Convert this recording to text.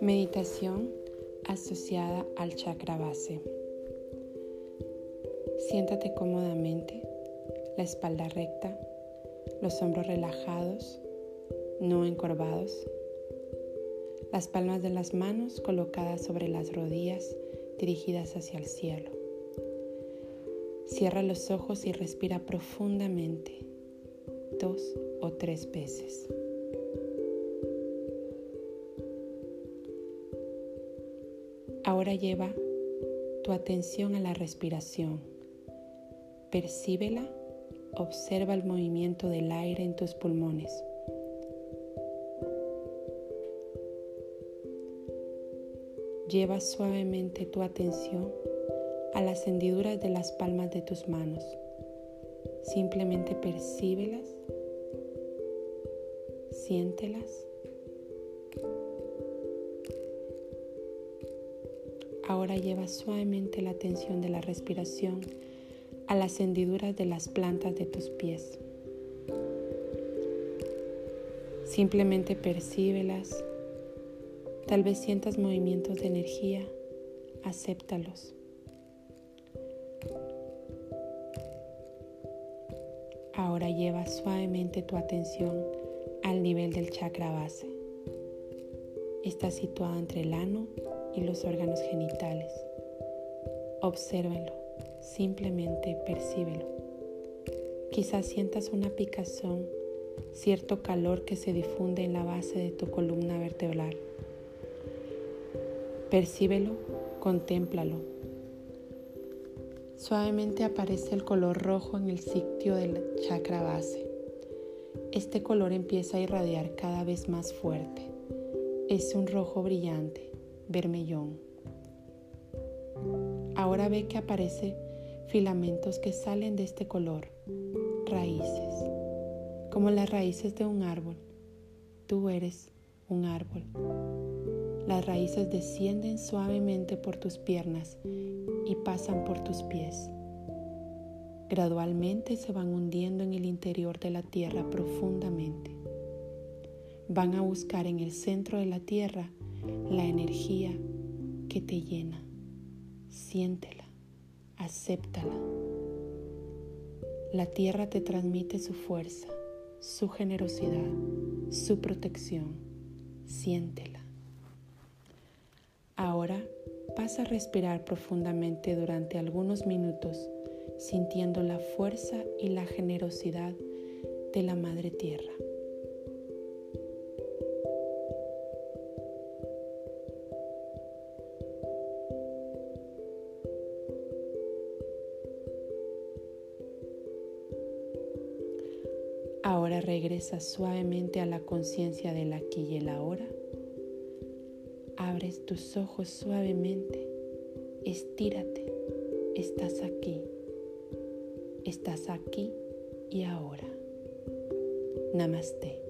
Meditación asociada al chakra base. Siéntate cómodamente, la espalda recta, los hombros relajados, no encorvados, las palmas de las manos colocadas sobre las rodillas dirigidas hacia el cielo. Cierra los ojos y respira profundamente, dos o tres veces. Ahora lleva tu atención a la respiración. Percíbela, observa el movimiento del aire en tus pulmones. Lleva suavemente tu atención a las hendiduras de las palmas de tus manos. Simplemente percíbelas, siéntelas Ahora lleva suavemente la atención de la respiración a las hendiduras de las plantas de tus pies. Simplemente percíbelas. Tal vez sientas movimientos de energía. Acéptalos. Ahora lleva suavemente tu atención al nivel del chakra base. Está situado entre el ano y los órganos genitales. Obsérvenlo, simplemente percíbelo. Quizás sientas una picazón, cierto calor que se difunde en la base de tu columna vertebral. Percíbelo, contémplalo. Suavemente aparece el color rojo en el sitio del chakra base. Este color empieza a irradiar cada vez más fuerte. Es un rojo brillante, vermellón. Ahora ve que aparece filamentos que salen de este color, raíces, como las raíces de un árbol. Tú eres un árbol. Las raíces descienden suavemente por tus piernas y pasan por tus pies. Gradualmente se van hundiendo en el interior de la tierra profundamente. Van a buscar en el centro de la tierra la energía que te llena. Siéntela, acéptala. La tierra te transmite su fuerza, su generosidad, su protección. Siéntela. Ahora pasa a respirar profundamente durante algunos minutos, sintiendo la fuerza y la generosidad de la Madre Tierra. Ahora regresa suavemente a la conciencia del aquí y el ahora. Abres tus ojos suavemente. Estírate. Estás aquí. Estás aquí y ahora. Namaste.